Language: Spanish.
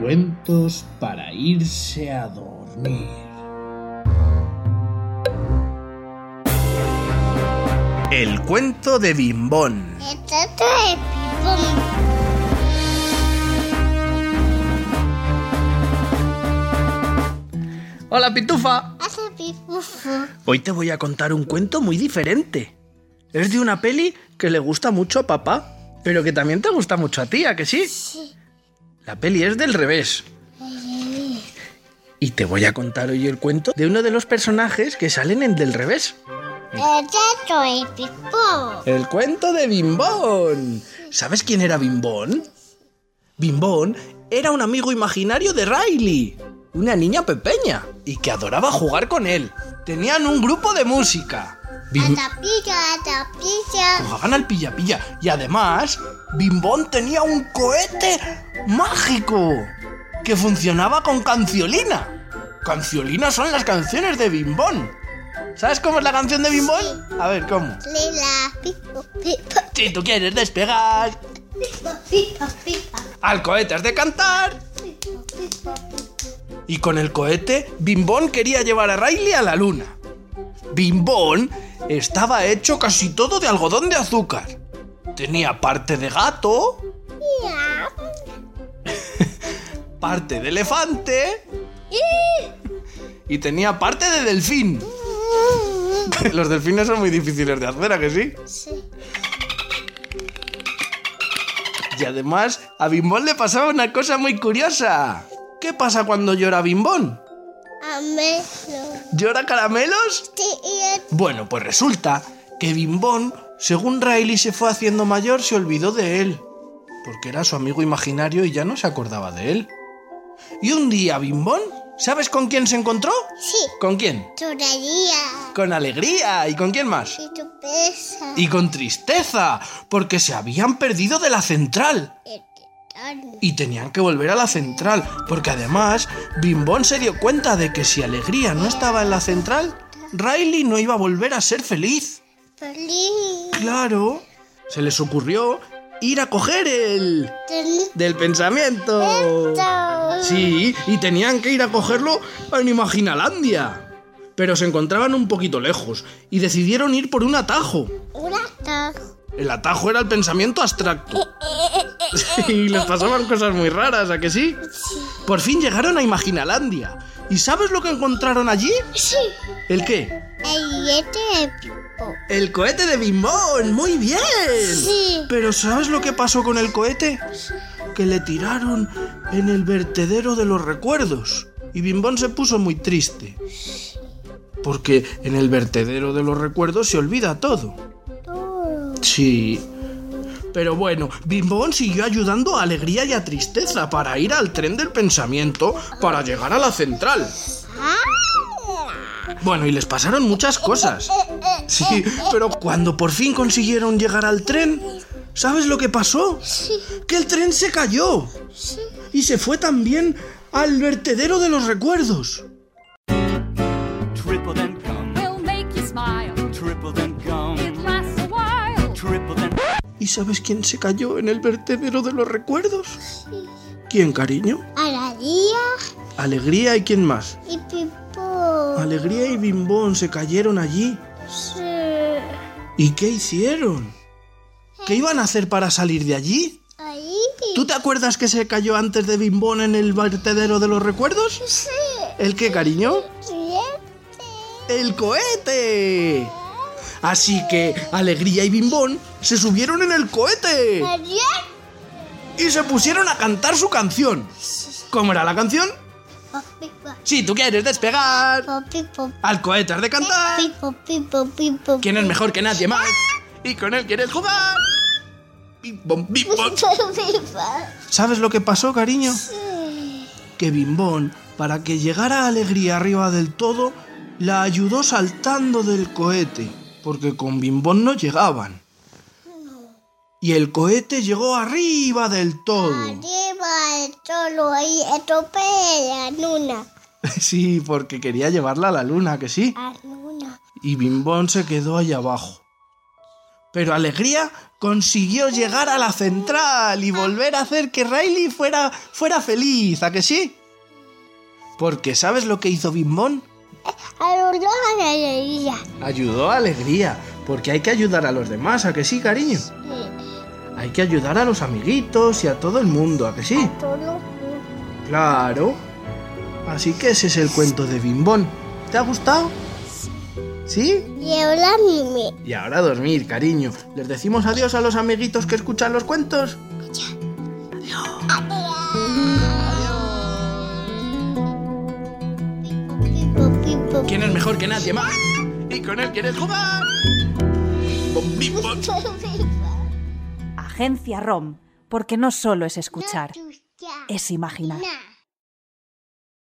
Cuentos para irse a dormir. El cuento de Bimbón. De. Hola, Pitufa. Hace pipufo. Hoy te voy a contar un cuento muy diferente. Es de una peli que le gusta mucho a papá, pero que también te gusta mucho a ti, ¿a que sí? Sí. La peli es del revés. Y te voy a contar hoy el cuento de uno de los personajes que salen en Del revés. Retrato de Pipón. El cuento de Bimbón. ¿Sabes quién era Bimbón? Bimbón era un amigo imaginario de Riley, una niña pequeña, y que adoraba jugar con él. Tenían un grupo de música. Bim- Atapilla, atapilla. Jugaban al pilla pilla. Y además, Bimbón tenía un cohete mágico que funcionaba con canciolina. Canciolina son las canciones de Bimbón. ¿Sabes cómo es la canción de Bimbón? A ver, ¿cómo? Lila, pipo, pipo, Si tú quieres despegar, pipo, pipo, pipo, al cohete has de cantar. Y con el cohete, Bimbón quería llevar a Riley a la luna. Bimbón estaba hecho casi todo de algodón de azúcar. Tenía parte de gato, parte de elefante y tenía parte de delfín. Los delfines son muy difíciles de hacer, ¿a que sí? Sí. Y además, a Bimbón le pasaba una cosa muy curiosa. ¿Qué pasa cuando llora Bimbón? ¿Llora caramelos? Sí, Bueno, pues resulta que Bimbón, según Riley se fue haciendo mayor, se olvidó de él. Porque era su amigo imaginario y ya no se acordaba de él. Y un día Bimbón, ¿sabes con quién se encontró? Sí. ¿Con quién? Churaría. Con alegría. ¿Y con quién más? Y tu pesa. Y con tristeza, porque se habían perdido de la central. El. Y tenían que volver a la central, porque además Bimbón se dio cuenta de que si Alegría no estaba en la central, Riley no iba a volver a ser feliz. Feliz. Claro, se les ocurrió ir a coger el... del pensamiento. Sí, y tenían que ir a cogerlo en Imaginalandia. Pero se encontraban un poquito lejos y decidieron ir por un atajo. Un atajo. El atajo era el pensamiento abstracto. Y les pasaban cosas muy raras, ¿a que sí? Por fin llegaron a Imaginalandia. ¿Y sabes lo que encontraron allí? Sí. ¿El qué? El billete de pipo. El cohete de Bimbón. Muy bien. Sí. Pero ¿sabes lo que pasó con el cohete? Que le tiraron en el vertedero de los recuerdos. Y Bimbón se puso muy triste. Porque en el vertedero de los recuerdos se olvida todo. Todo. Sí. Pero bueno, Bimbón siguió ayudando a Alegría y a Tristeza para ir al tren del pensamiento para llegar a la central. Bueno, y les pasaron muchas cosas. Sí, pero cuando por fin consiguieron llegar al tren, ¿sabes lo que pasó? Que el tren se cayó. Y se fue también al vertedero de los recuerdos. ¿Y sabes quién se cayó en el vertedero de los recuerdos? ¿Quién, cariño? Alegría Alegría y quién más. y pipo. Alegría y Bimbón se cayeron allí. Sí. ¿Y qué hicieron? ¿Qué iban a hacer para salir de allí? Ahí. ¿Tú te acuerdas que se cayó antes de Bimbón en el vertedero de los recuerdos? Sí. ¿El qué, cariño? Siete. ¡El cohete! Así que Alegría y Bimbón se subieron en el cohete y se pusieron a cantar su canción. ¿Cómo era la canción? Si tú quieres despegar, al cohete has de cantar. ¿Quién es mejor que nadie más? ¿Y con él quieres jugar? Bim bom, bim bom. Pipa. ¿Sabes lo que pasó, cariño? Que Bimbón, para que llegara Alegría arriba del todo, la ayudó saltando del cohete, porque con Bimbón no llegaban. Y el cohete llegó arriba del todo. Arriba el solo ahí, estropea la luna. Sí, porque quería llevarla a la luna, que sí. A luna. Y Bimbón se quedó ahí abajo. Pero Alegría consiguió llegar a la central y volver a hacer que Riley fuera, fuera feliz, ¿a que sí? Porque ¿sabes lo que hizo Bimbón? A los dos alegría. Ayudó a Alegría, porque hay que ayudar a los demás, ¿a que sí, cariño? Hay que ayudar a los amiguitos y a todo el mundo, ¿a que sí? Todo. Claro. Así que ese es el cuento de Bimbón. ¿Te ha gustado? ¿Sí? Y ahora mime. Y ahora a dormir, cariño. ¿Les decimos adiós a los amiguitos que escuchan los cuentos? Mejor que nadie más? ¿Y con él quieres jugar? Agencia ROM, porque no solo es escuchar, es imaginar. Na.